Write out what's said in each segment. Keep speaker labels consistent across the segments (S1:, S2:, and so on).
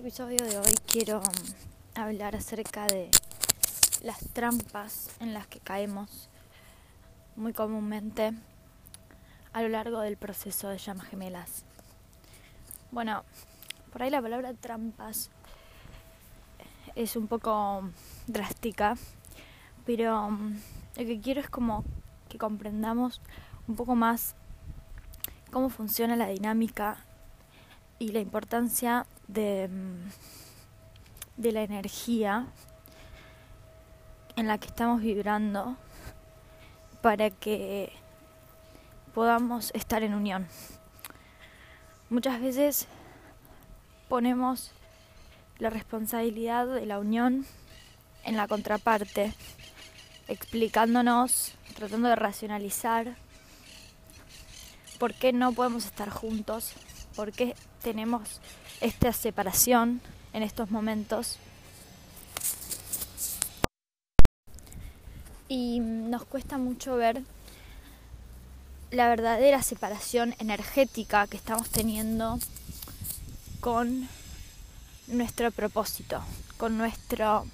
S1: este episodio de hoy quiero hablar acerca de las trampas en las que caemos muy comúnmente a lo largo del proceso de llamas gemelas. Bueno, por ahí la palabra trampas es un poco drástica, pero lo que quiero es como que comprendamos un poco más cómo funciona la dinámica y la importancia de, de la energía en la que estamos vibrando para que podamos estar en unión. Muchas veces ponemos la responsabilidad de la unión en la contraparte, explicándonos, tratando de racionalizar por qué no podemos estar juntos, por qué tenemos esta separación en estos momentos. Y nos cuesta mucho ver la verdadera separación energética que estamos teniendo con nuestro propósito, con nuestro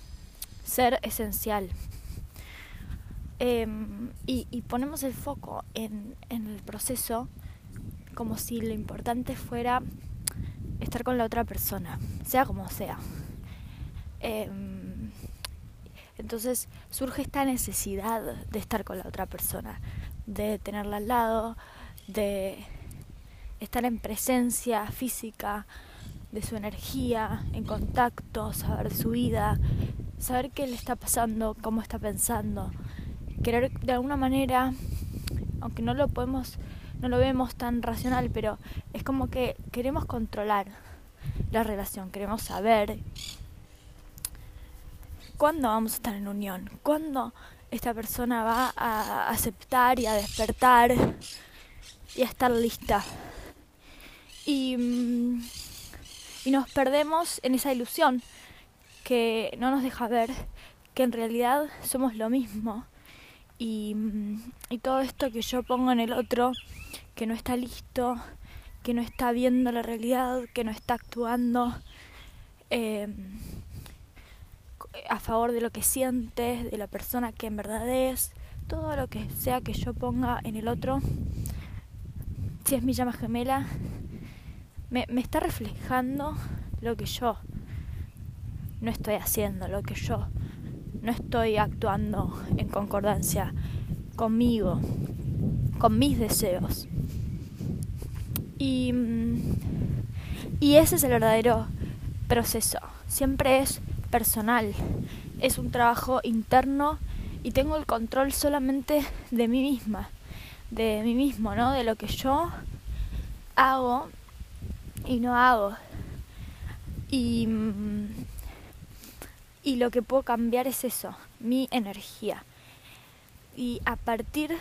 S1: ser esencial. Em, y, ponemos el foco en, en el proceso como si lo importante fuera estar con la otra persona, sea como sea. Em, entonces surge esta necesidad de estar con la otra persona, de tenerla al lado, de estar en presencia física de su energía, en contacto, saber su vida, saber qué le está pasando, cómo está pensando, querer de alguna manera, aunque no lo podemos no lo vemos tan racional, pero es como que queremos controlar la relación, queremos saber cuándo vamos a estar en unión, cuándo esta persona va a aceptar y a despertar y a estar lista. Y, mm, y nos perdemos en esa ilusión que no nos deja ver que en realidad somos lo mismo y, mm, y todo esto que yo pongo en el otro que no está listo, que no está viendo la realidad, que no está actuando eh, a favor de lo que sientes, de la persona que en verdad es, todo lo que sea que yo ponga en el otro, si es mi llama gemela, me, me está reflejando lo que yo no estoy haciendo, lo que yo no estoy actuando en concordancia conmigo, con mis deseos. Y, y ese es el verdadero proceso. Siempre es personal. Es un trabajo interno y tengo el control solamente de mí misma, de mí mismo, ¿no? De lo que yo hago y no hago. Y, y lo que puedo cambiar es eso, mi energía. Y a partir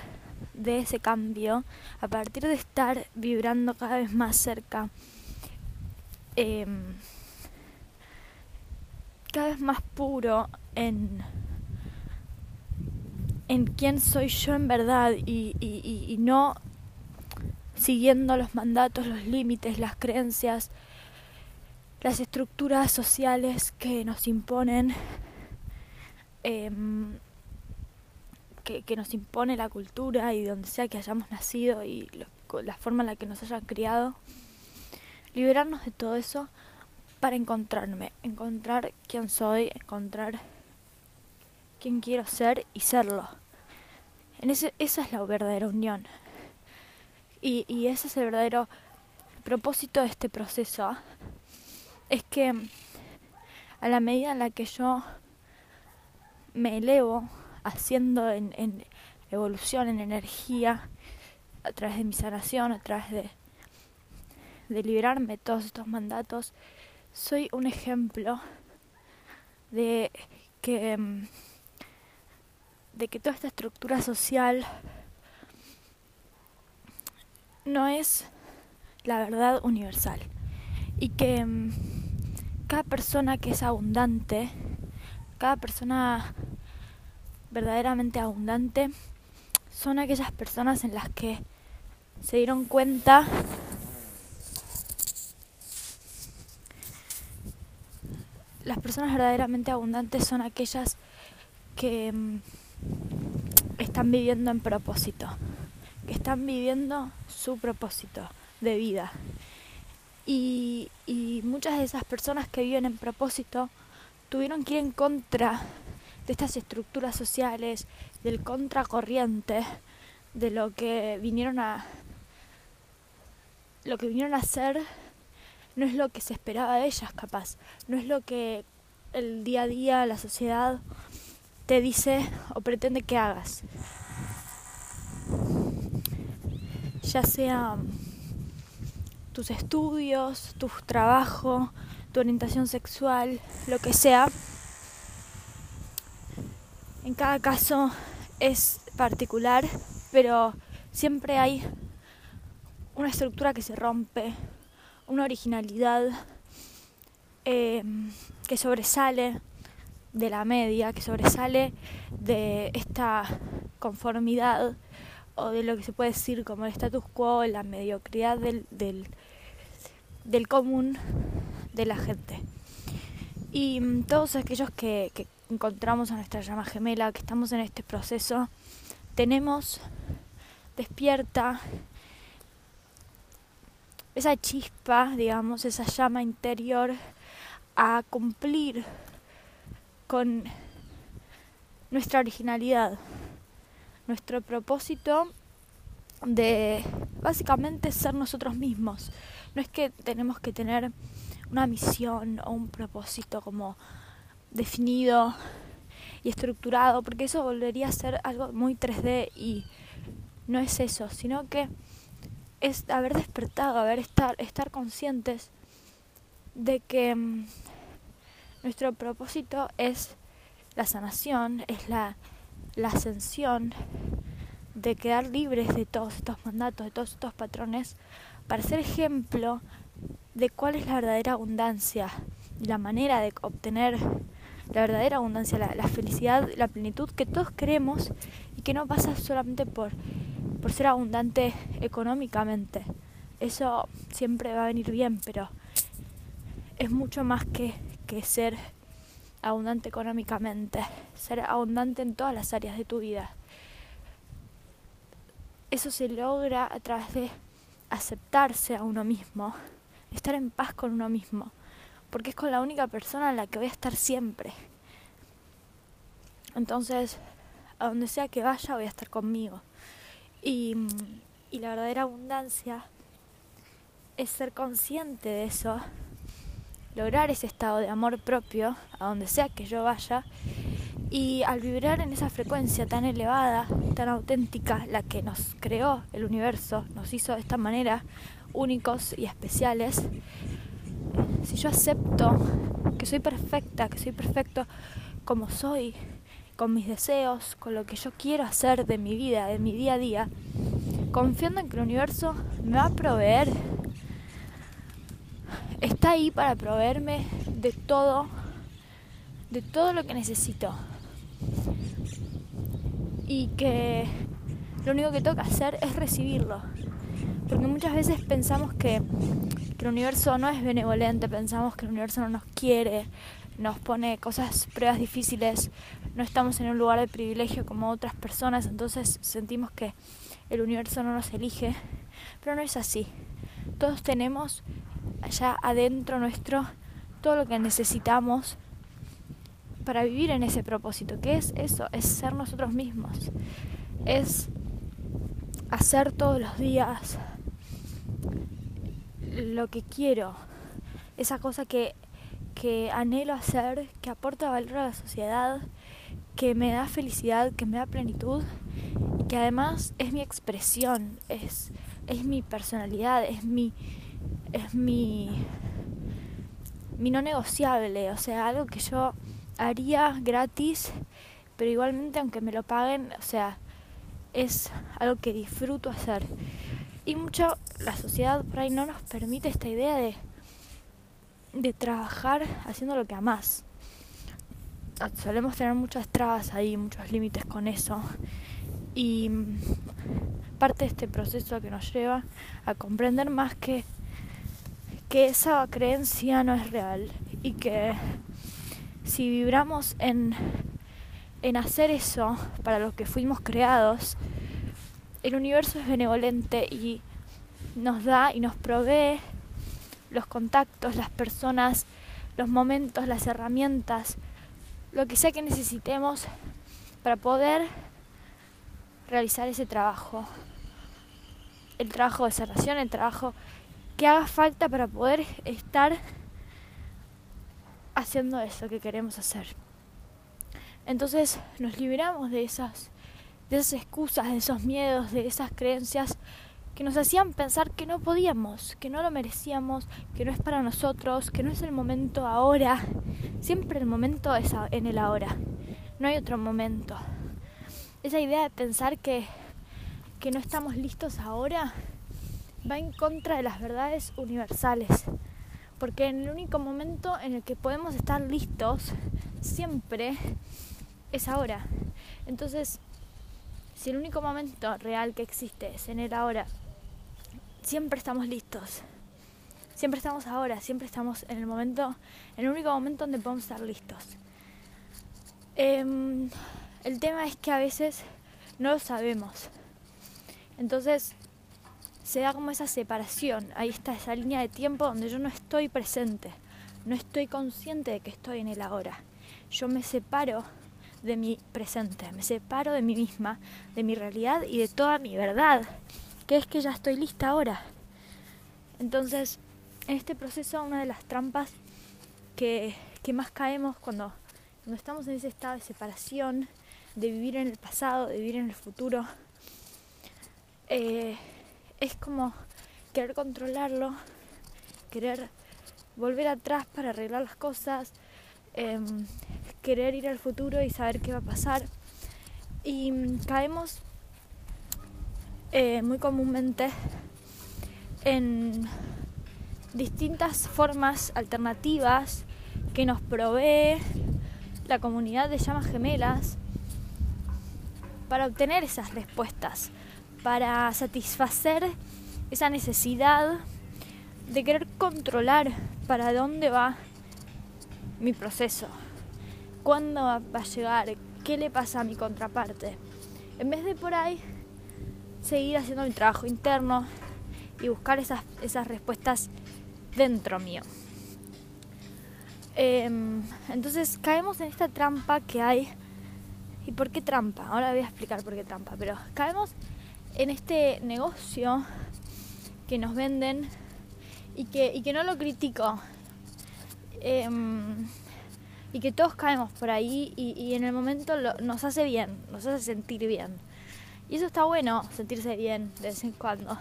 S1: de ese cambio, a partir de estar vibrando cada vez más cerca, em, cada vez más puro en, en quién soy yo en verdad y, y, y no siguiendo los mandatos, los límites, las creencias, las estructuras sociales que nos imponen. Eh, que, nos impone la cultura y donde sea que hayamos nacido y la forma en la que nos hayan criado. Liberarnos de todo eso para encontrarme, encontrar quién soy, encontrar quién quiero ser y serlo. En ese, esa es la verdadera unión. Y, y ese es el verdadero propósito de este proceso. Es que a la medida en la que yo me elevo haciendo en, evolución, en energía, a través de mi sanación, a través de, de liberarme de todos estos mandatos, soy un ejemplo de que mm, de que toda esta estructura social no es la verdad universal y que mm, cada persona que es abundante, cada persona verdaderamente abundante son aquellas personas en las que se dieron cuenta personas verdaderamente abundantes son aquellas que mm, están viviendo en propósito, que están viviendo su propósito de vida. Y, muchas de esas personas que viven en propósito tuvieron que ir en contra de estas estructuras sociales, del contracorriente, de lo que vinieron a lo que vinieron a hacer no es lo que se esperaba de ellas capaz, no es lo que el día a día la sociedad te dice o pretende que hagas. Ya sea tus estudios, tu trabajo, tu orientación sexual, lo que sea. En cada caso es particular, pero siempre hay una estructura que se rompe, una originalidad eh, que sobresale de la media, que sobresale de esta conformidad o de lo que se puede decir como el status quo, la mediocridad del, del, del común de la gente. Y mm, todos aquellos que, que encontramos a nuestra llama gemela, que estamos en este proceso, tenemos despierta esa chispa, digamos, esa llama interior a cumplir con nuestra originalidad, nuestro propósito de básicamente ser nosotros mismos. No es que tenemos que tener una misión o un propósito como definido y estructurado, porque eso volvería a ser algo muy 3D y no es eso, sino que es haber despertado, haber estar, estar conscientes de que mm, nuestro propósito es la sanación, es la, la ascensión, de quedar libres de todos estos mandatos, de todos estos patrones, para ser ejemplo de cuál es la verdadera abundancia, la manera de obtener la verdadera abundancia, la, la, felicidad, la plenitud que todos queremos y que no pasa solamente por, por ser abundante económicamente. Eso siempre va a venir bien, pero es mucho más que, que ser abundante económicamente, ser abundante en todas las áreas de tu vida. Eso se logra a través de aceptarse a uno mismo, estar en paz con uno mismo, porque es con la única persona en la que voy a estar siempre. Entonces, a donde sea que vaya, voy a estar conmigo. Y, y la verdadera abundancia es ser consciente de eso lograr ese estado de amor propio a donde sea que yo vaya y al vibrar en esa frecuencia tan elevada, tan auténtica, la que nos creó el universo, nos hizo de esta manera únicos y especiales, si yo acepto que soy perfecta, que soy perfecto como soy, con mis deseos, con lo que yo quiero hacer de mi vida, de mi día a día, confiando en que el universo me va a proveer está ahí para proveerme de todo, de todo lo que necesito. Y que lo único que toca hacer es recibirlo. Porque muchas veces pensamos que, que el universo no es benevolente, pensamos que el universo no nos quiere, nos pone cosas, pruebas difíciles, no estamos en un lugar de privilegio como otras personas, entonces sentimos que el universo no nos elige, pero no es así. Todos tenemos allá adentro nuestro todo lo que necesitamos para vivir en ese propósito, que es eso, es ser nosotros mismos, es hacer todos los días lo que quiero, esa cosa que, que anhelo hacer, que aporta valor a la sociedad, que me da felicidad, que me da plenitud, que además es mi expresión, es, es mi personalidad, es mi, es mi, mi no negociable, o sea, algo que yo haría gratis, pero igualmente aunque me lo paguen, o sea, es algo que disfruto hacer. Y mucho la sociedad por ahí no nos permite esta idea de, de trabajar haciendo lo que amás. Solemos tener muchas trabas ahí, muchos límites con eso. Y parte de este proceso que nos lleva a comprender más que que esa creencia no es real y que si vibramos en, en hacer eso para lo que fuimos creados, el universo es benevolente y nos da y nos provee los contactos, las personas, los momentos, las herramientas, lo que sea que necesitemos para poder realizar ese trabajo. El trabajo de sanación, el trabajo que haga falta para poder estar haciendo eso que queremos hacer. Entonces nos liberamos de esas, de esas excusas, de esos miedos, de esas creencias que nos hacían pensar que no podíamos, que no lo merecíamos, que no es para nosotros, que no es el momento ahora. Siempre el momento es en el ahora. No hay otro momento. Esa idea de pensar que, que no estamos listos ahora va en contra de las verdades universales. Porque en el único momento en el que podemos estar listos siempre es ahora. Entonces, si el único momento real que existe es en el ahora siempre estamos listos. Siempre estamos ahora, siempre estamos en el momento, en el único momento donde podemos estar listos. Em, el tema es que a veces no lo sabemos. Entonces se da como esa separación, ahí está esa línea de tiempo donde yo no estoy presente, no estoy consciente de que estoy en el ahora. Yo me separo de mi presente, me separo de mí misma, de mi realidad y de toda mi verdad que es que ya estoy lista ahora. Entonces, en este proceso, una de las trampas que, más caemos cuando, cuando estamos en ese estado de separación, de vivir en el pasado, de vivir en el futuro, eh, es como querer controlarlo, querer volver atrás para arreglar las cosas, em, querer ir al futuro y saber qué va a pasar. Y caemos eh, muy comúnmente en distintas formas alternativas que nos provee la comunidad de llamas gemelas para obtener esas respuestas, para satisfacer esa necesidad de querer controlar para dónde va mi proceso, cuándo va a llegar, qué le pasa a mi contraparte. En vez de por ahí seguir haciendo mi trabajo interno y buscar esas, esas respuestas dentro mío. Em, entonces caemos en esta trampa que hay. ¿Y por qué trampa? Ahora voy a explicar por qué trampa, pero caemos en este negocio que nos venden y que, y que no lo critico. Em, y que todos caemos por ahí y, en el momento nos hace bien, nos hace sentir bien. Y eso está bueno, sentirse bien de vez en cuando.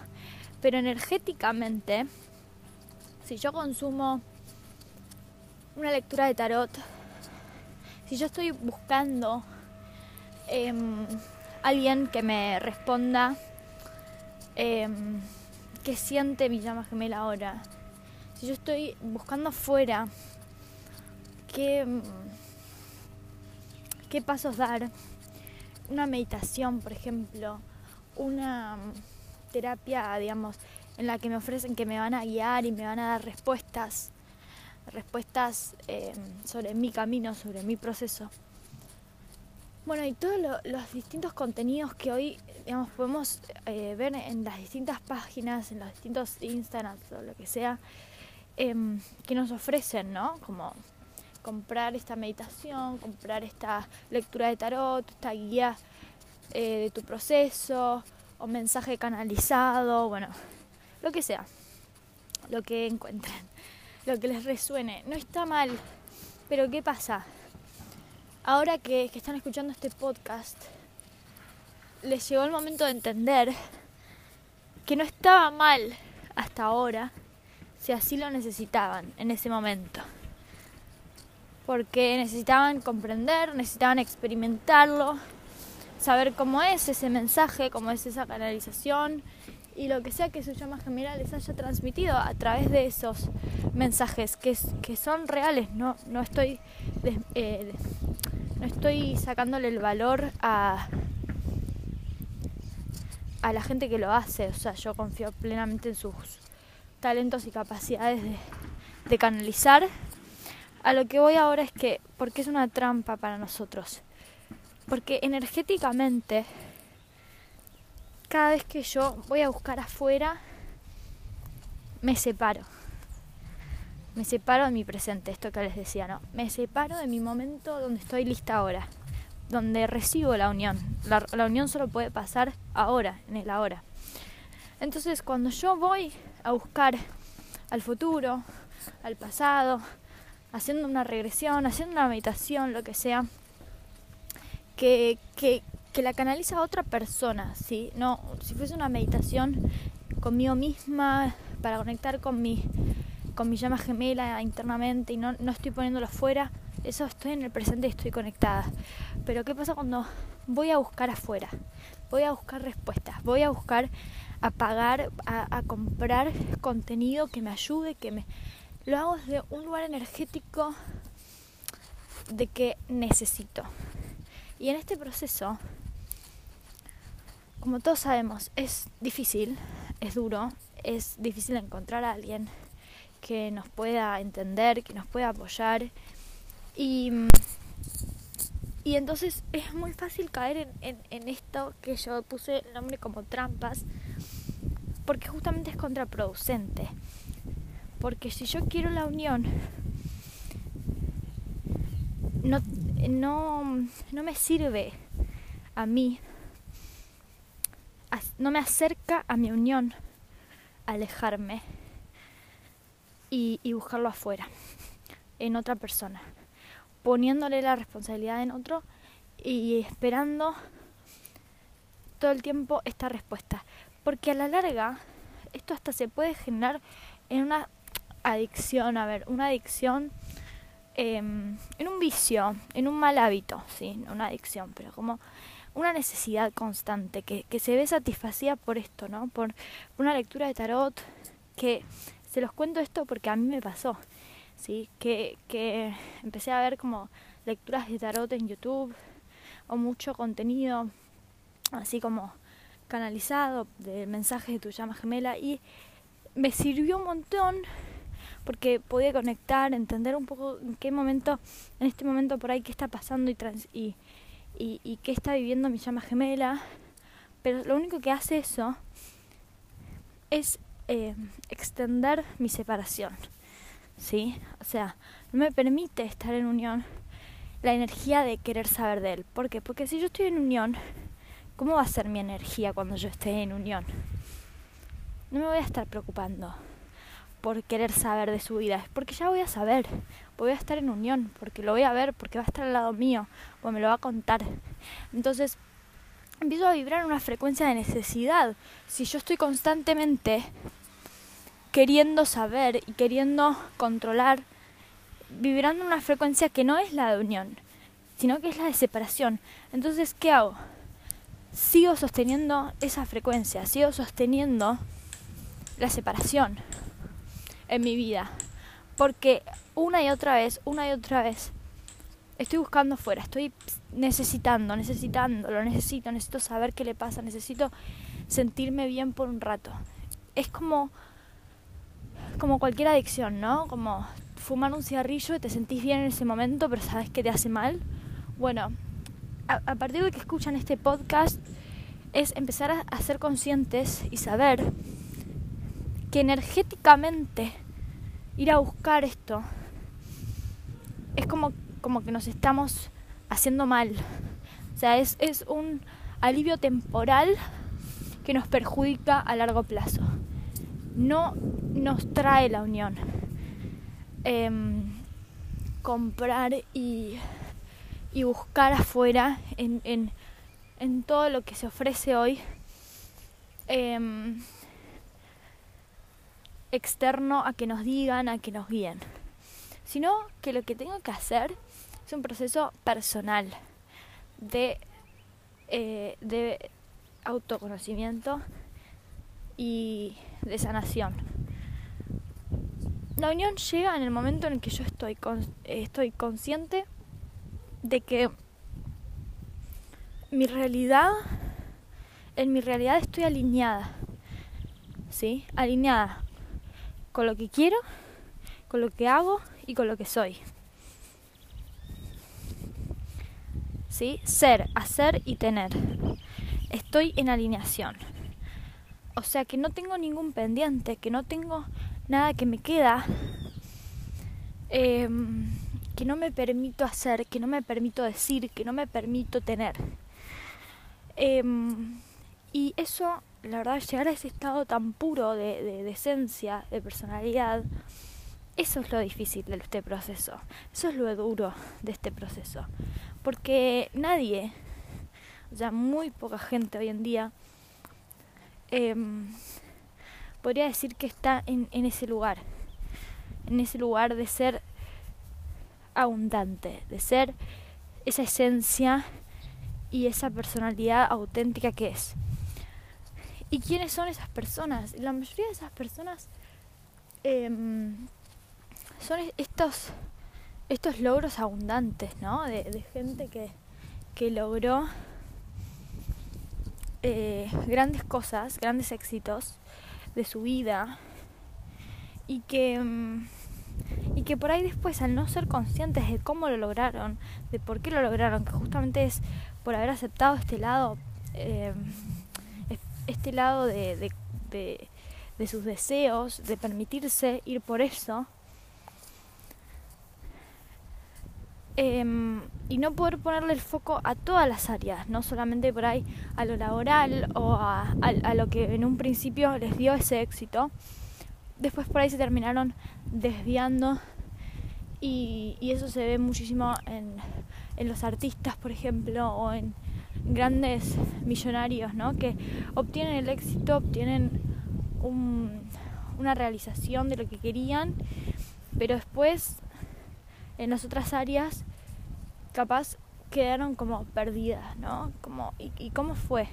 S1: Pero energéticamente, si yo consumo una lectura de tarot, si yo estoy buscando em, alguien que me responda em, qué siente mi llama gemela ahora, si yo estoy buscando afuera qué, qué pasos dar, una meditación, por ejemplo, una terapia, digamos, en la que me ofrecen que me van a guiar y me van a dar respuestas, respuestas em, sobre mi camino, sobre mi proceso. Bueno, y todos los distintos contenidos que hoy, digamos, podemos eh, ver en las distintas páginas, en los distintos Instagrams o lo que sea, em, que nos ofrecen, ¿no? Como comprar esta meditación, comprar esta lectura de tarot, esta guía eh, de tu proceso o mensaje canalizado, bueno, lo que sea, lo que encuentren, lo que les resuene. No está mal, pero ¿qué pasa? Ahora que, están escuchando este podcast, les llegó el momento de entender que no estaba mal hasta ahora si así lo necesitaban en ese momento. Porque necesitaban comprender, necesitaban experimentarlo, saber cómo es ese mensaje, cómo es esa canalización y lo que sea que su llama gemela les haya transmitido a través de esos mensajes que, que son reales, no, no, estoy, eh, no estoy sacándole el valor a, a la gente que lo hace, o sea, yo confío plenamente en sus talentos y capacidades de, de canalizar a lo que voy ahora es que, porque es una trampa para nosotros. Porque energéticamente, cada vez que yo voy a buscar afuera, me separo. Me separo de mi presente, esto que les decía, ¿no? Me separo de mi momento donde estoy lista ahora, donde recibo la unión. La, unión solo puede pasar ahora, en el ahora. Entonces, cuando yo voy a buscar al futuro, al pasado, haciendo una regresión, haciendo una meditación, lo que sea, que, que, que la canaliza a otra persona, ¿sí? No, si fuese una meditación conmigo misma, para conectar con mi, con mi llama gemela internamente y no, no estoy poniéndolo afuera, eso estoy en el presente y estoy conectada. Pero ¿qué pasa cuando voy a buscar afuera? Voy a buscar respuestas, voy a buscar a pagar, a, comprar contenido que me ayude, que me... Lo hago desde un lugar energético de que necesito. Y en este proceso, como todos sabemos, es difícil, es duro, es difícil encontrar a alguien que nos pueda entender, que nos pueda apoyar. Y, y entonces es muy fácil caer en, esto que yo puse el nombre como trampas, porque justamente es contraproducente. Porque si yo quiero la unión, no, no, no me sirve a mí, no me acerca a mi unión alejarme y, buscarlo afuera, en otra persona, poniéndole la responsabilidad en otro y esperando todo el tiempo esta respuesta. Porque a la larga, esto hasta se puede generar en una adicción, a ver, una adicción em, en un vicio, en un mal hábito, sí, una adicción, pero como una necesidad constante que, que se ve satisfacida por esto, ¿no? Por una lectura de tarot, que se los cuento esto porque a mí me pasó, ¿sí? Que, que empecé a ver como lecturas de tarot en YouTube o mucho contenido así como canalizado de mensajes de tu llama gemela y me sirvió un montón porque podía conectar, entender un poco en qué momento, en este momento por ahí qué está pasando y, trans, y, y, y qué está viviendo mi llama gemela. Pero lo único que hace eso es eh, extender mi separación. ¿Sí? O sea, no me permite estar en unión la energía de querer saber de él. ¿Por qué? Porque si yo estoy en unión, ¿Cómo va a ser mi energía cuando yo esté en unión? No me voy a estar preocupando por querer saber de su vida, es porque ya voy a saber, voy a estar en unión, porque lo voy a ver, porque va a estar al lado mío, o me lo va a contar. Entonces, empiezo a vibrar una frecuencia de necesidad. Si yo estoy constantemente queriendo saber y queriendo controlar, vibrando una frecuencia que no es la de unión, sino que es la de separación. Entonces, ¿qué hago? sigo sosteniendo esa frecuencia, sigo sosteniendo la separación en mi vida. Porque una y otra vez, una y otra vez, estoy buscando fuera, estoy necesitando, necesitando, lo necesito, necesito saber qué le pasa, necesito sentirme bien por un rato. Es como, como cualquier adicción, ¿no? Como fumar un cigarrillo y te sentís bien en ese momento, pero sabes que te hace mal. Bueno, a, partir de que escuchan este podcast es empezar a, ser conscientes y saber que energéticamente ir a buscar esto es como, como que nos estamos haciendo mal. O sea, es, es un alivio temporal que nos perjudica a largo plazo. No nos trae la unión. Em, comprar y y buscar afuera en, en, en todo lo que se ofrece hoy em, externo a que nos digan, a que nos guíen, sino que lo que tengo que hacer es un proceso personal de, eh, autoconocimiento y de sanación. La unión llega en el momento en el que yo estoy, estoy consciente de que mi realidad, en mi realidad estoy alineada, ¿sí? Alineada con lo que quiero, con lo que hago y con lo que soy. ¿Sí? Ser, hacer y tener. Estoy en alineación. O sea que no tengo ningún pendiente, que no tengo nada que me queda, em, que no me permito hacer, que no me permito decir, que no me permito tener. Em, y eso la verdad, llegar a ese estado tan puro de, de, esencia, de personalidad, eso es lo difícil de este proceso. Eso es lo duro de este proceso. Porque nadie, sea, muy poca gente hoy en día, em, podría decir que está en, en ese lugar. En ese lugar de ser abundante, de ser esa esencia y esa personalidad auténtica que es. ¿Y quiénes son esas personas? La mayoría de esas personas em, son estos, estos logros abundantes, ¿no? De, gente que, que logró eh, grandes cosas, grandes éxitos de su vida y que, em, y que por ahí después al no ser conscientes de cómo lo lograron, de por qué lo lograron, que justamente es por haber aceptado este lado, eh, este lado de, de, sus deseos, de permitirse ir por eso. Em, y no poder ponerle el foco a todas las áreas, no solamente por ahí a lo laboral o a, lo que en un principio les dio ese éxito. Después por ahí se terminaron desviando y, y eso se ve muchísimo en, en los artistas, por ejemplo, o en grandes millonarios, ¿no? Que obtienen el éxito, obtienen una realización de lo que querían, pero después en las otras áreas capaz quedaron como perdidas, ¿no? Como, ¿y, cómo fue?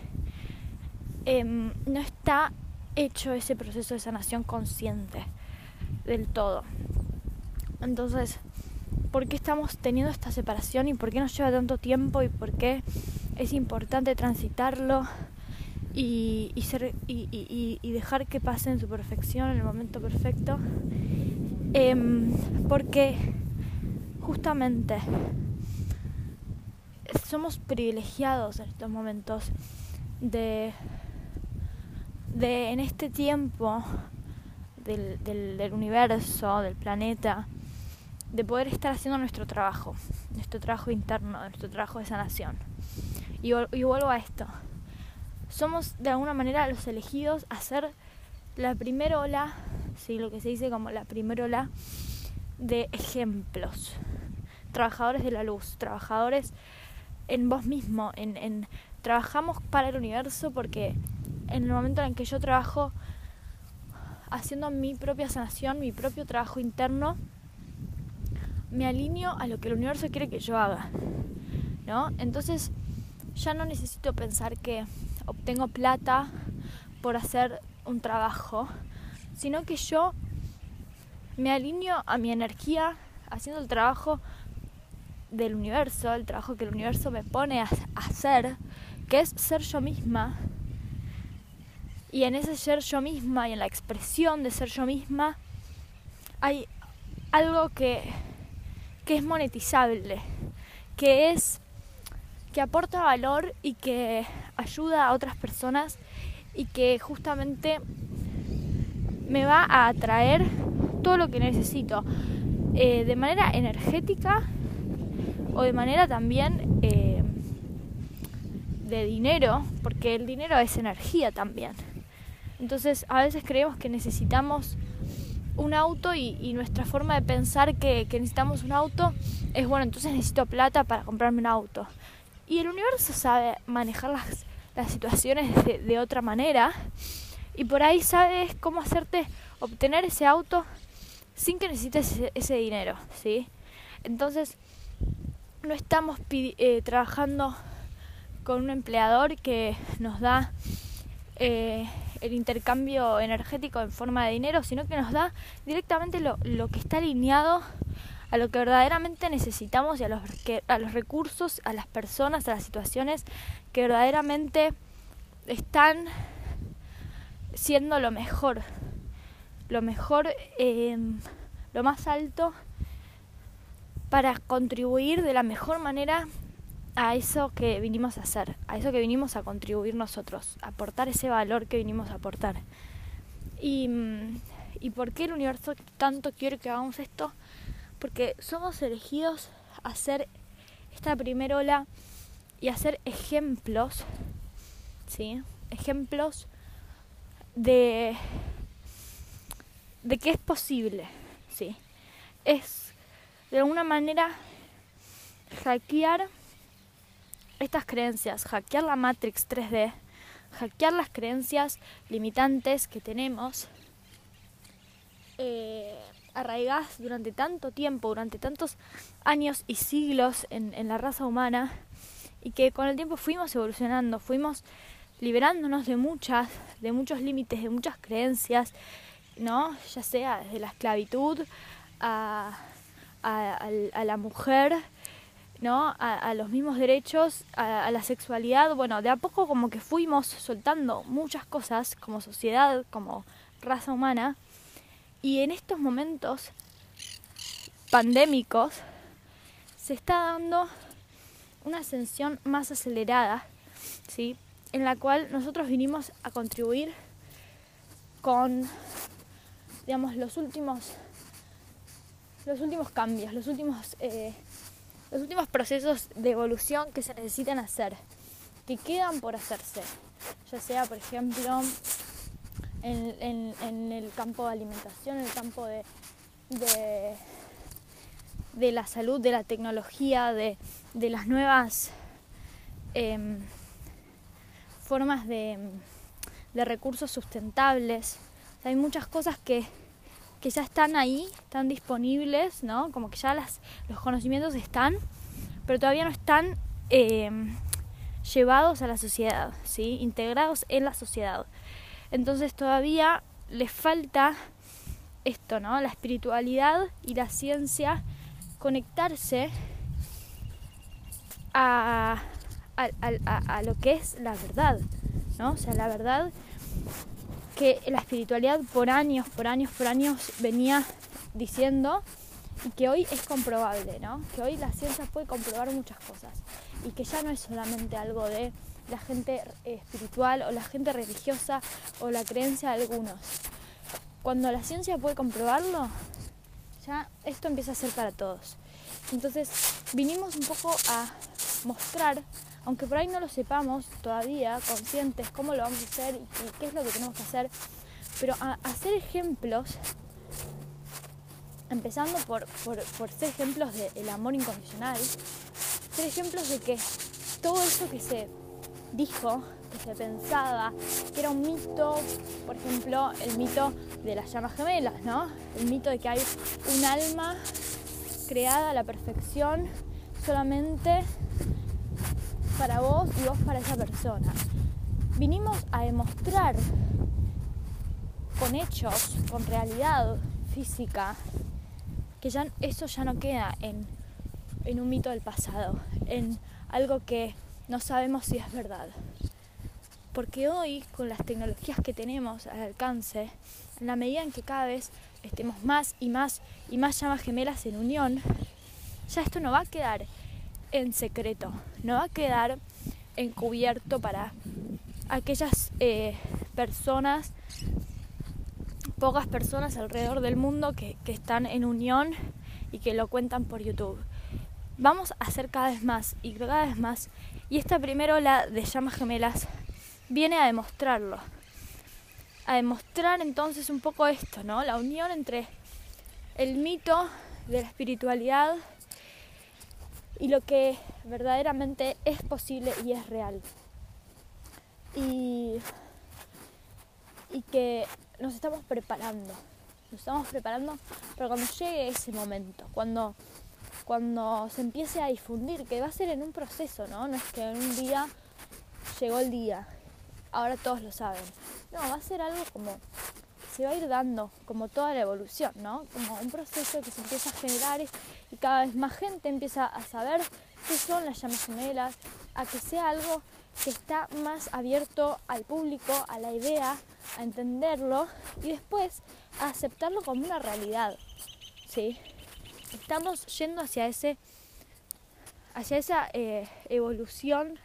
S1: Em, no está hecho ese proceso de sanación consciente del todo. Entonces, por qué estamos teniendo esta separación y por qué nos lleva tanto tiempo y por qué es importante transitarlo y, ser, y, dejar que pase en su perfección, en el momento perfecto. Em, porque justamente somos privilegiados en estos momentos de, de en este tiempo del, del universo, del planeta, de poder estar haciendo nuestro trabajo, nuestro trabajo interno, nuestro trabajo de sanación. Y, y vuelvo a esto. Somos de alguna manera los elegidos a ser la primera ola, ¿sí? lo que se dice como la primera ola de ejemplos. Trabajadores de la luz, trabajadores en vos mismo, en, trabajamos para el universo porque en el momento en que yo trabajo haciendo mi propia sanación, mi propio trabajo interno, me alineo a lo que el universo quiere que yo haga, ¿no? Entonces ya no necesito pensar que obtengo plata por hacer un trabajo, sino que yo me alineo a mi energía haciendo el trabajo del universo, el trabajo que el universo me pone a hacer, que es ser yo misma. Y en ese ser yo misma y en la expresión de ser yo misma hay algo que que es monetizable, que es que aporta valor y que ayuda a otras personas y que justamente me va a atraer todo lo que necesito eh, de manera energética o de manera también eh, de dinero, porque el dinero es energía también. Entonces a veces creemos que necesitamos un auto y, nuestra forma de pensar que, necesitamos un auto es, bueno, entonces necesito plata para comprarme un auto. Y el universo sabe manejar las, las situaciones de, otra manera y por ahí sabes cómo hacerte obtener ese auto sin que necesites ese, dinero, ¿sí? Entonces, no estamos eh, trabajando con un empleador que nos da eh, el intercambio energético en forma de dinero, sino que nos da directamente lo, lo que está alineado a lo que verdaderamente necesitamos y a los, que, a los recursos, a las personas, a las situaciones que verdaderamente están siendo lo mejor, lo mejor, eh, lo más alto para contribuir de la mejor manera a eso que vinimos a hacer, a eso que vinimos a contribuir nosotros, aportar ese valor que vinimos a aportar. Y, ¿Y por qué el universo tanto quiere que hagamos esto? Porque somos elegidos a hacer esta primera ola y hacer ejemplos, ¿sí? Ejemplos de, de que es posible, ¿sí? Es de alguna manera hackear estas creencias, hackear la Matrix 3D, hackear las creencias limitantes que tenemos eh, arraigadas durante tanto tiempo, durante tantos años y siglos en, en la raza humana y que con el tiempo fuimos evolucionando, fuimos liberándonos de muchas, de muchos límites, de muchas creencias, ¿no? Ya sea desde la esclavitud a, a, a la mujer, ¿no? A, los mismos derechos, a, la sexualidad. Bueno, de a poco como que fuimos soltando muchas cosas como sociedad, como raza humana. Y en estos momentos pandémicos se está dando una ascensión más acelerada, ¿sí? En la cual nosotros vinimos a contribuir con, digamos, los últimos, los últimos cambios, los últimos... Eh, los últimos procesos de evolución que se necesitan hacer, que quedan por hacerse, ya sea, por ejemplo, en, el campo de alimentación, en el campo de, de, la salud, de la tecnología, de, las nuevas em, formas de, de recursos sustentables. hay muchas cosas que que ya están ahí, están disponibles, ¿no? Como que ya los conocimientos están, pero todavía no están em, llevados a la sociedad, ¿sí? Integrados en la sociedad. Entonces todavía les falta esto, ¿no? La espiritualidad y la ciencia conectarse a, a, a, a, lo que es la verdad, ¿no? O sea, la verdad que la espiritualidad por años, por años, por años venía diciendo y que hoy es comprobable, ¿no? Que hoy la ciencia puede comprobar muchas cosas y que ya no es solamente algo de la gente espiritual o la gente religiosa o la creencia de algunos. Cuando la ciencia puede comprobarlo, ya esto empieza a ser para todos. Entonces, vinimos un poco a mostrar aunque por ahí no lo sepamos todavía, conscientes, cómo lo vamos a hacer y, qué es lo que tenemos que hacer, pero hacer ejemplos, empezando por, ser ejemplos del amor incondicional, ser ejemplos de que todo eso que se dijo, que se pensaba, que era un mito, por ejemplo, el mito de las llamas gemelas, ¿no? El mito de que hay un alma creada a la perfección solamente para vos y vos para esa persona. Vinimos a demostrar con hechos, con realidad física, que ya eso ya no queda en, en un mito del pasado, en algo que no sabemos si es verdad. Porque hoy, con las tecnologías que tenemos al alcance, en la medida en que cada vez estemos más y más y más llamas gemelas en unión, ya esto no va a quedar en secreto, no va a quedar encubierto para aquellas eh, personas, pocas personas alrededor del mundo que, que están en unión y que lo cuentan por YouTube. Vamos a hacer cada vez más y cada vez más. Y esta primera ola de llamas gemelas viene a demostrarlo. A demostrar entonces un poco esto, ¿no? La unión entre el mito de la espiritualidad y lo que verdaderamente es posible y es real. Y, y que nos estamos preparando, nos estamos preparando para cuando llegue ese momento, cuando, cuando se empiece a difundir, que va a ser en un proceso, ¿no? No es que en un día llegó el día, ahora todos lo saben. No, va a ser algo como se va a ir dando como toda la evolución, ¿no? Como un proceso que se empieza a generar y cada vez más gente empieza a saber qué son las llamas gemelas, a que sea algo que está más abierto al público, a la idea, a entenderlo y después a aceptarlo como una realidad, ¿sí? Estamos yendo hacia ese, hacia esa eh, evolución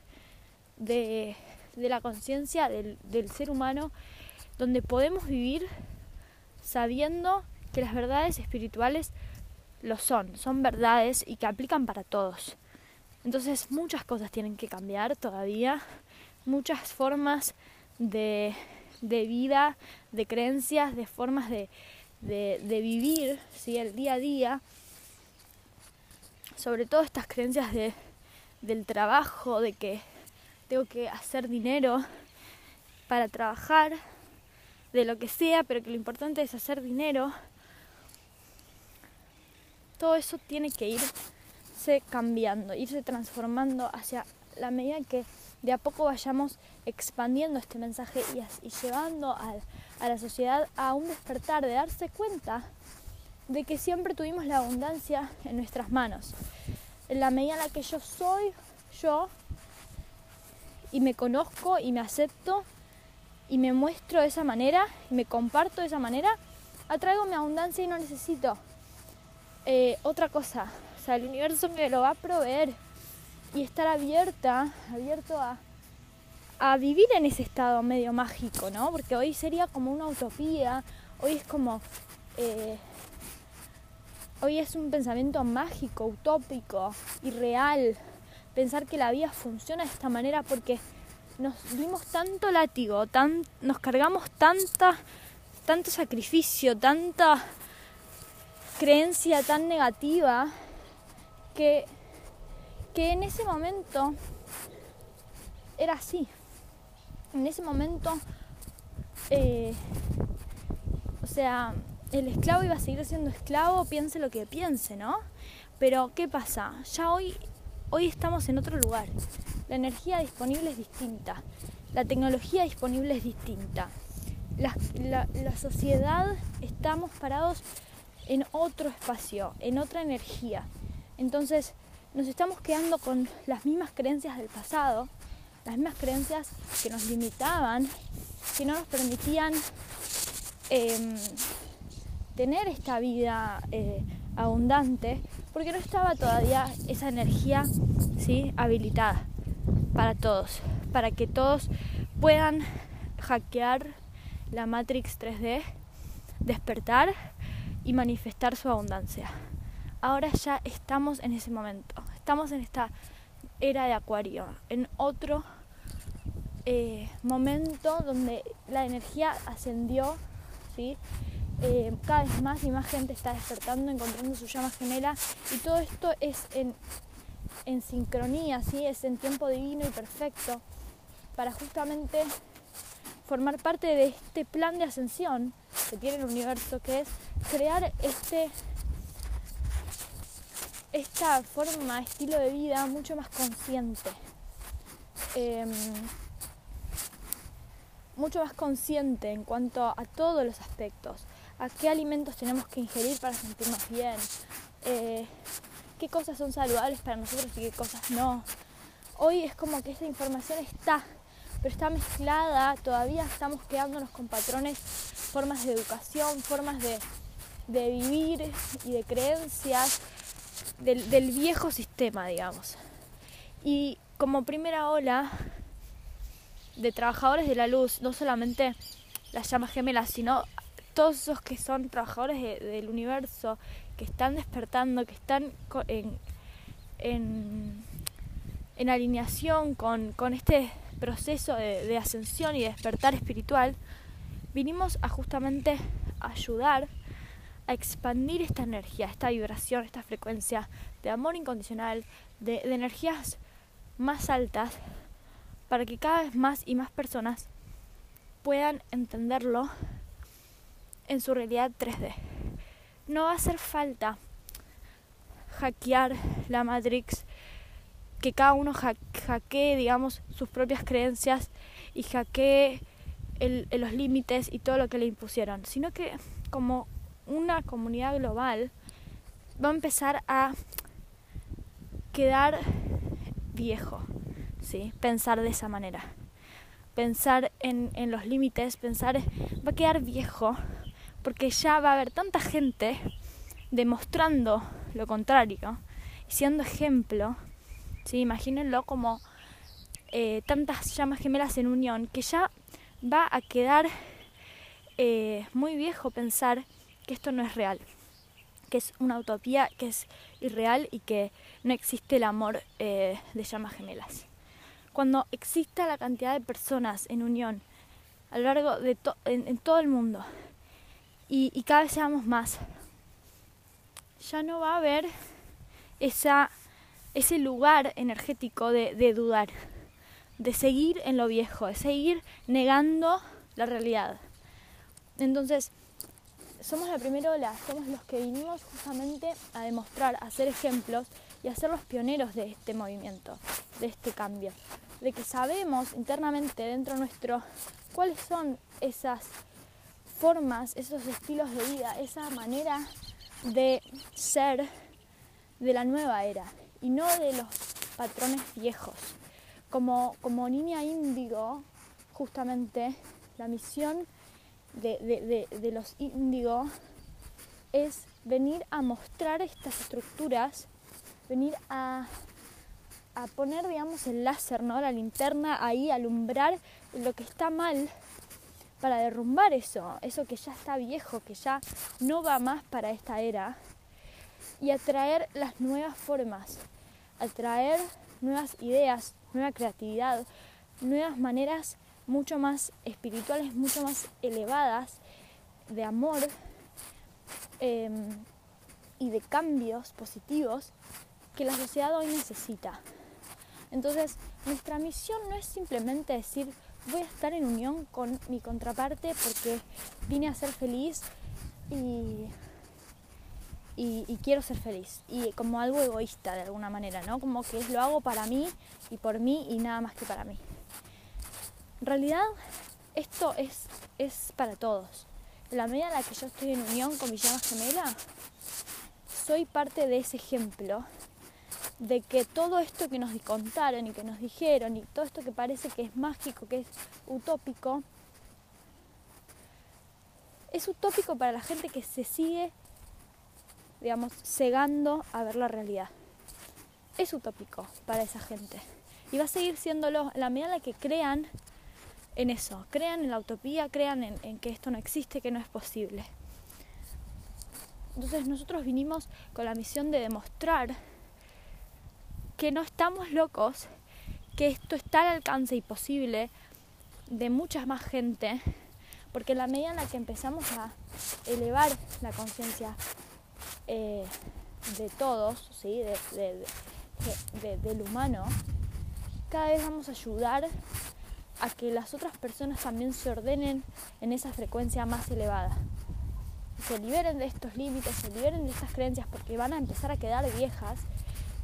S1: de, la conciencia del, del ser humano, donde podemos vivir sabiendo que las verdades espirituales lo son, son verdades y que aplican para todos. Entonces muchas cosas tienen que cambiar todavía, muchas formas de, vida, de creencias, de formas de, vivir ¿sí? el día a día, sobre todo estas creencias de, del trabajo, de que tengo que hacer dinero para trabajar, de lo que sea, pero que lo importante es hacer dinero todo eso tiene que irse cambiando, irse transformando hacia la medida que de a poco vayamos expandiendo este mensaje y, llevando a, a la sociedad a un despertar, de darse cuenta de que siempre tuvimos la abundancia en nuestras manos. En la medida en la que yo soy yo y me conozco y me acepto y me muestro de esa manera y me comparto de esa manera, atraigo mi abundancia y no necesito eh, otra cosa, o sea, el universo me lo va a proveer y estar abierta, abierto a, a vivir en ese estado medio mágico, ¿no? Porque hoy sería como una utopía, hoy es como, eh, hoy es un pensamiento mágico, utópico, irreal, pensar que la vida funciona de esta manera porque nos dimos tanto látigo, tan, nos cargamos tanta, tanto sacrificio, tanta creencia tan negativa que, que en ese momento era así. En ese momento, eh, o sea, el esclavo iba a seguir siendo esclavo, piense lo que piense, ¿no? Pero ¿qué pasa? Ya hoy, hoy estamos en otro lugar. La energía disponible es distinta. La tecnología disponible es distinta. La, sociedad, estamos parados en otro espacio, en otra energía. Entonces nos estamos quedando con las mismas creencias del pasado, las mismas creencias que nos limitaban, que no nos permitían em, tener esta vida eh, abundante, porque no estaba todavía esa energía ¿sí? habilitada para todos, para que todos puedan hackear la Matrix 3D, despertar y manifestar su abundancia. Ahora ya estamos en ese momento, estamos en esta era de Acuario, en otro eh, momento donde la energía ascendió, ¿sí? Eh, cada vez más y más gente está despertando, encontrando su llama gemela y todo esto es en, sincronía, ¿sí? es en tiempo divino y perfecto para justamente formar parte de este plan de ascensión que tiene el universo, que es crear este esta forma, estilo de vida mucho más consciente. Em, mucho más consciente en cuanto a todos los aspectos, a qué alimentos tenemos que ingerir para sentirnos bien, eh, qué cosas son saludables para nosotros y qué cosas no. Hoy es como que esta información está pero está mezclada, todavía estamos quedándonos con patrones, formas de educación, formas de, vivir y de creencias del, del, viejo sistema, digamos. Y como primera ola de trabajadores de la luz, no solamente las llamas gemelas, sino todos esos que son trabajadores del universo, que están despertando, que están en, alineación con, con este proceso de, ascensión y despertar espiritual, vinimos a justamente ayudar a expandir esta energía, esta vibración, esta frecuencia de amor incondicional, de, energías más altas, para que cada vez más y más personas puedan entenderlo en su realidad 3D. No va a hacer falta hackear la Matrix que cada uno hackee, digamos, sus propias creencias y hackee los límites y todo lo que le impusieron, sino que como una comunidad global va a empezar a quedar viejo, ¿sí? Pensar de esa manera. Pensar en, en los límites, pensar, va a quedar viejo, porque ya va a haber tanta gente demostrando lo contrario y siendo ejemplo ¿sí? Imagínenlo como eh, tantas llamas gemelas en unión que ya va a quedar eh, muy viejo pensar que esto no es real, que es una utopía, que es irreal y que no existe el amor eh, de llamas gemelas. Cuando exista la cantidad de personas en unión a lo largo de en, todo el mundo y, cada vez seamos más, ya no va a haber esa, ese lugar energético de dudar de seguir en lo viejo, de seguir negando la realidad. Entonces, somos la primera ola, somos los que vinimos justamente a demostrar, a ser ejemplos y a ser los pioneros de este movimiento, de este cambio, de que sabemos internamente dentro nuestro cuáles son esas formas, esos estilos de vida, esa manera de ser de la nueva era y no de los patrones viejos como, como niña índigo, justamente la misión de, de, los índigo es venir a mostrar estas estructuras, venir a, a poner, digamos, el láser, ¿no? La linterna ahí, alumbrar lo que está mal para derrumbar eso, eso que ya está viejo, que ya no va más para esta era, y atraer las nuevas formas, atraer nuevas ideas, nueva creatividad, nuevas maneras mucho más espirituales, mucho más elevadas de amor em, y de cambios positivos que la sociedad hoy necesita. Entonces, nuestra misión no es simplemente decir voy a estar en unión con mi contraparte porque vine a ser feliz y y, quiero ser feliz. Y como algo egoísta de alguna manera, ¿no? Como que lo hago para mí y por mí y nada más que para mí. En realidad, esto es, es para todos. En la medida en la que yo estoy en unión con mi llama gemela, soy parte de ese ejemplo de que todo esto que nos contaron y que nos dijeron y todo esto que parece que es mágico, que es utópico, es utópico para la gente que se sigue digamos, cegando a ver la realidad. Es utópico para esa gente. Y va a seguir siéndolo la medida en la que crean en eso, crean en la utopía, crean en, que esto no existe, que no es posible. Entonces nosotros vinimos con la misión de demostrar que no estamos locos, que esto está al alcance y posible de mucha más gente, porque en la medida en la que empezamos a elevar la conciencia eh, de todos, ¿sí? del humano, cada vez vamos a ayudar a que las otras personas también se ordenen en esa frecuencia más elevada. Se liberen de estos límites, se liberen de estas creencias porque van a empezar a quedar viejas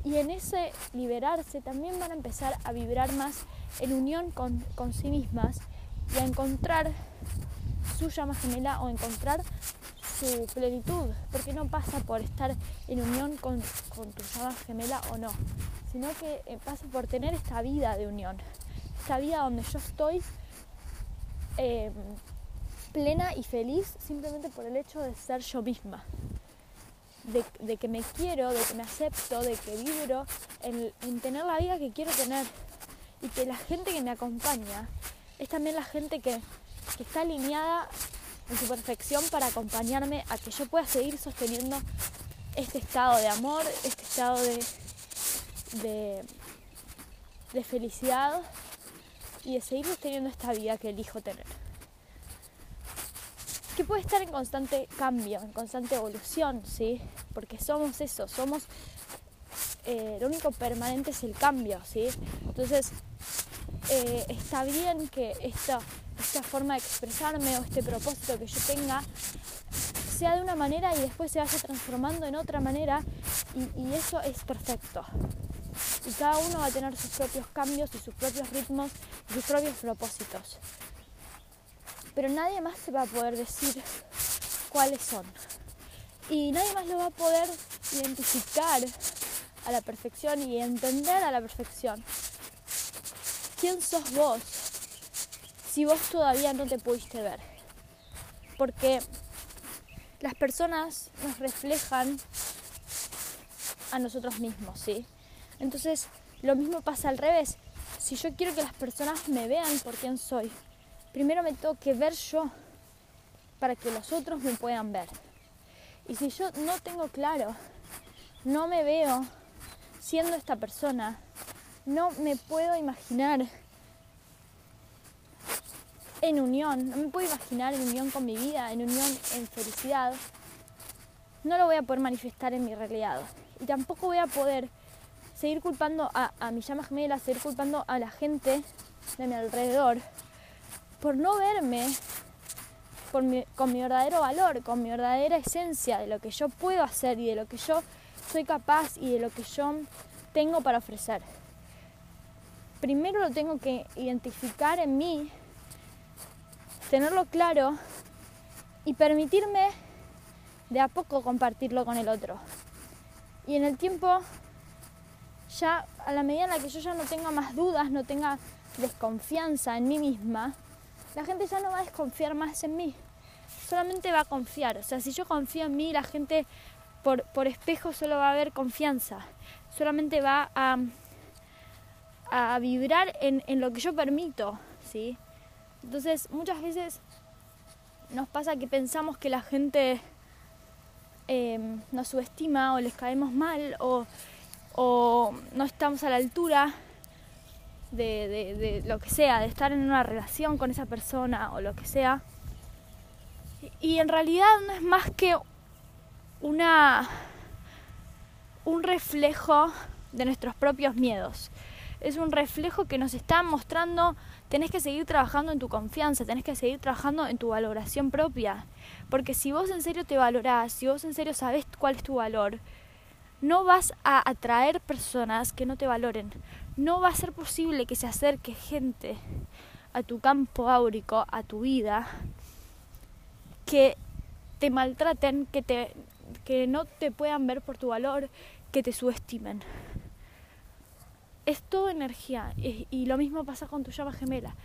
S1: y en ese liberarse también van a empezar a vibrar más en unión con, con sí mismas y a encontrar su llama gemela o encontrar su plenitud, porque no pasa por estar en unión con, tu llama gemela o no, sino que eh, pasa por tener esta vida de unión, esta vida donde yo estoy em, plena y feliz simplemente por el hecho de ser yo misma. De, que me quiero, de que me acepto, de que vibro en, en tener la vida que quiero tener y que la gente que me acompaña es también la gente que que está alineada en su perfección para acompañarme a que yo pueda seguir sosteniendo este estado de amor, este estado de, de, de felicidad y de seguir sosteniendo esta vida que elijo tener. Que puede estar en constante cambio, en constante evolución, ¿sí? Porque somos eso, somos... Eh, lo único permanente es el cambio, ¿sí? Entonces, eh, está bien que esta, esta forma de expresarme o este propósito que yo tenga sea de una manera y después se vaya transformando en otra manera y, eso es perfecto. Y cada uno va a tener sus propios cambios y sus propios ritmos y sus propios propósitos. Pero nadie más se va a poder decir cuáles son. Y nadie más lo va a poder identificar a la perfección y entender a la perfección. ¿Quién sos vos si vos todavía no te pudiste ver? Porque las personas nos reflejan a nosotros mismos, ¿sí? Entonces, Lo mismo pasa al revés. Si yo quiero que las personas me vean por quién soy, primero me tengo que ver yo para que los otros me puedan ver. Y si yo no tengo claro, no me veo siendo esta persona, no me puedo imaginar en unión, no me puedo imaginar en unión con mi vida, en unión en felicidad, no lo voy a poder manifestar en mi realidad. Y tampoco voy a poder seguir culpando a, mi llama gemela, seguir culpando a la gente de mi alrededor por no verme con mi verdadero valor, con mi verdadera esencia de lo que yo puedo hacer y de lo que yo soy capaz y de lo que yo tengo para ofrecer. Primero lo tengo que identificar en mí, tenerlo claro y permitirme de a poco compartirlo con el otro. Y en el tiempo, ya a la medida en la que yo ya no tenga más dudas, no tenga desconfianza en mí misma, la gente ya no va a desconfiar más en mí. Solamente va a confiar. O sea, si yo confío en mí, la gente por, por espejo solo va a haber confianza. Solamente va a, vibrar en, lo que yo permito. ¿sí? Entonces, muchas veces nos pasa que pensamos que la gente eh, nos subestima o les caemos mal o, no estamos a la altura de, lo que sea, de estar en una relación con esa persona o lo que sea. Y en realidad no es más que una un reflejo de nuestros propios miedos. Es un reflejo que nos está mostrando tenés que seguir trabajando en tu confianza, tenés que seguir trabajando en tu valoración propia. Porque si vos en serio te valorás, si vos en serio sabés cuál es tu valor, no vas a atraer personas que no te valoren. No va a ser posible que se acerque gente a tu campo áurico, a tu vida, que te maltraten, que, te, que no te puedan ver por tu valor, que te subestimen. Es todo energía y, lo mismo pasa con tu llama gemela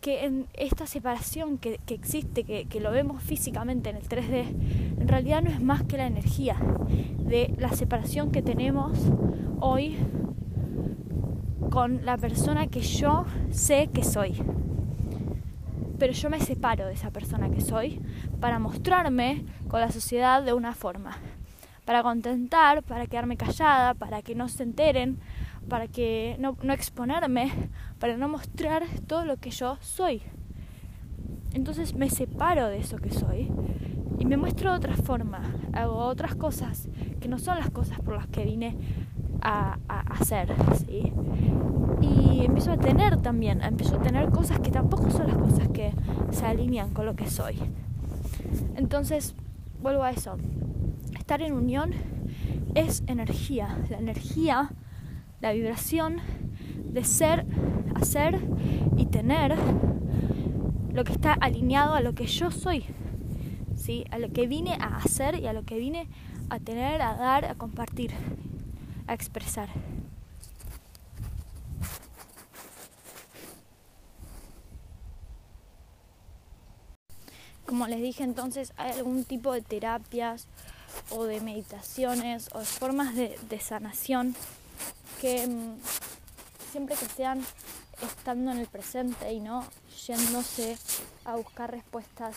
S1: que en esta separación que, existe, que, que, lo vemos físicamente en el 3D, en realidad no es más que la energía de la separación que tenemos hoy con la persona que yo sé que soy. Pero yo me separo de esa persona que soy para mostrarme con la sociedad de una forma, para contentar, para quedarme callada, para que no se enteren, para que no, no exponerme, para no mostrar todo lo que yo soy. Entonces me separo de eso que soy y me muestro de otra forma, hago otras cosas que no son las cosas por las que vine a, hacer, ¿sí? Y empiezo a tener también, empiezo a tener cosas que tampoco son las cosas que se alinean con lo que soy. Entonces, vuelvo a eso, estar en unión es energía, la energía la vibración de ser, hacer y tener lo que está alineado a lo que yo soy, ¿sí? a lo que vine a hacer y a lo que vine a tener, a dar, a compartir, a expresar. Como les dije entonces, hay algún tipo de terapias o de meditaciones o de formas de, sanación que mm, siempre que sean estando en el presente y no yéndose a buscar respuestas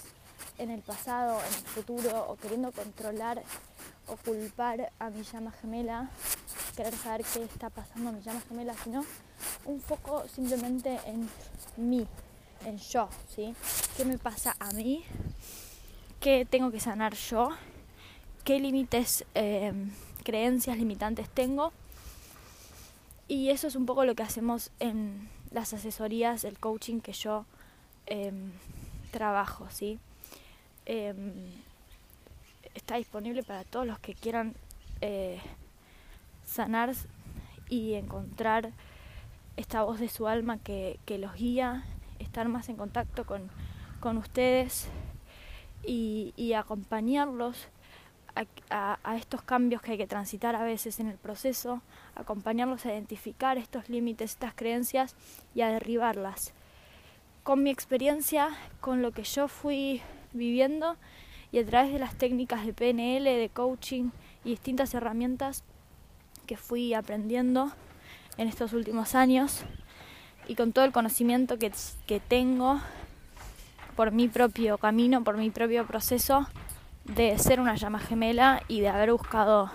S1: en el pasado, en el futuro, o queriendo controlar o culpar a mi llama gemela, querer saber qué está pasando a mi llama gemela, sino un foco simplemente en mí, en yo, ¿sí? ¿Qué me pasa a mí? ¿Qué tengo que sanar yo? ¿Qué límites, eh, creencias limitantes tengo? Y eso es un poco lo que hacemos en las asesorías, el coaching que yo em, trabajo, ¿sí? Em, está disponible para todos los que quieran eh, sanar y encontrar esta voz de su alma que, los guía, estar más en contacto con, ustedes y, acompañarlos a, estos cambios que hay que transitar a veces en el proceso, acompañarlos a identificar estos límites, estas creencias y a derribarlas. Con mi experiencia, con lo que yo fui viviendo y a través de las técnicas de PNL, de coaching y distintas herramientas que fui aprendiendo en estos últimos años y con todo el conocimiento que, que tengo por mi propio camino, por mi propio proceso de ser una llama gemela y de haber buscado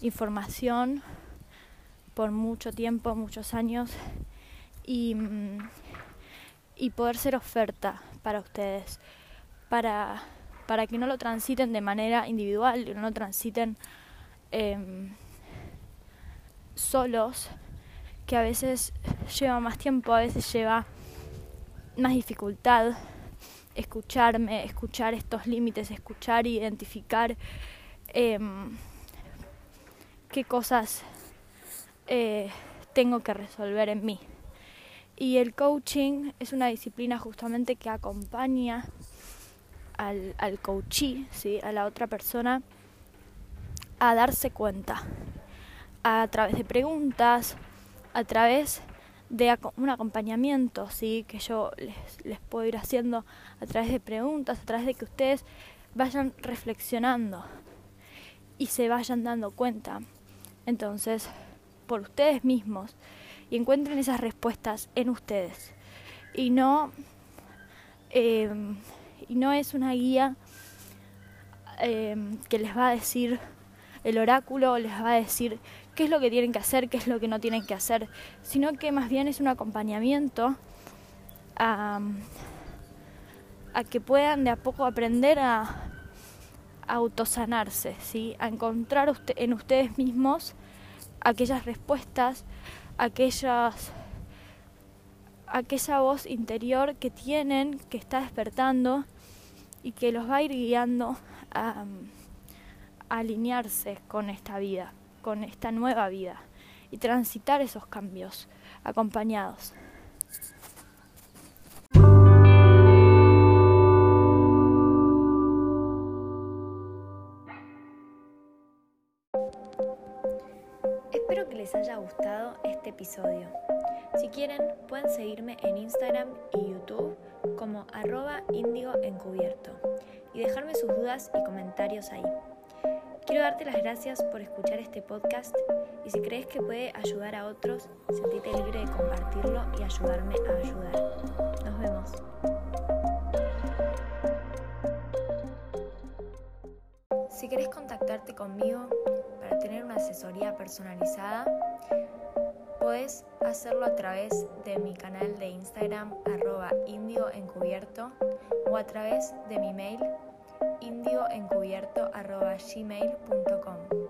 S1: información por mucho tiempo, muchos años y, y poder ser oferta para ustedes, para, para que no lo transiten de manera individual, no lo transiten eh, solos, que a veces lleva más tiempo, a veces lleva más dificultad escucharme, escuchar estos límites, escuchar, identificar eh, qué cosas eh, tengo que resolver en mí. Y el coaching es una disciplina justamente que acompaña al, al coachee, ¿sí? a la otra persona, a darse cuenta a través de preguntas, a través de un acompañamiento, ¿sí? que yo les, les puedo ir haciendo a través de preguntas, a través de que ustedes vayan reflexionando y se vayan dando cuenta. Entonces, por ustedes mismos y encuentren esas respuestas en ustedes. Y no, eh, y no es una guía eh, que les va a decir el oráculo, les va a decir qué es lo que tienen que hacer, qué es lo que no tienen que hacer, sino que más bien es un acompañamiento a, que puedan de a poco aprender a, a autosanarse, ¿sí? a encontrar en ustedes mismos aquellas respuestas, aquellas aquella voz interior que tienen, que está despertando y que los va a ir guiando a alinearse con esta vida, con esta nueva vida y transitar esos cambios acompañados. Espero que les haya gustado este episodio. Si quieren, pueden seguirme en Instagram y YouTube como arroba índigo encubierto y dejarme sus dudas y comentarios ahí. Quiero darte las gracias por escuchar este podcast y si crees que puede ayudar a otros, sentite libre de compartirlo y ayudarme a ayudar. Nos vemos. Si querés contactarte conmigo para tener una asesoría personalizada, puedes hacerlo a través de mi canal de Instagram arroba indioencubierto o a través de mi mail indioencubierto arroba gmail.com.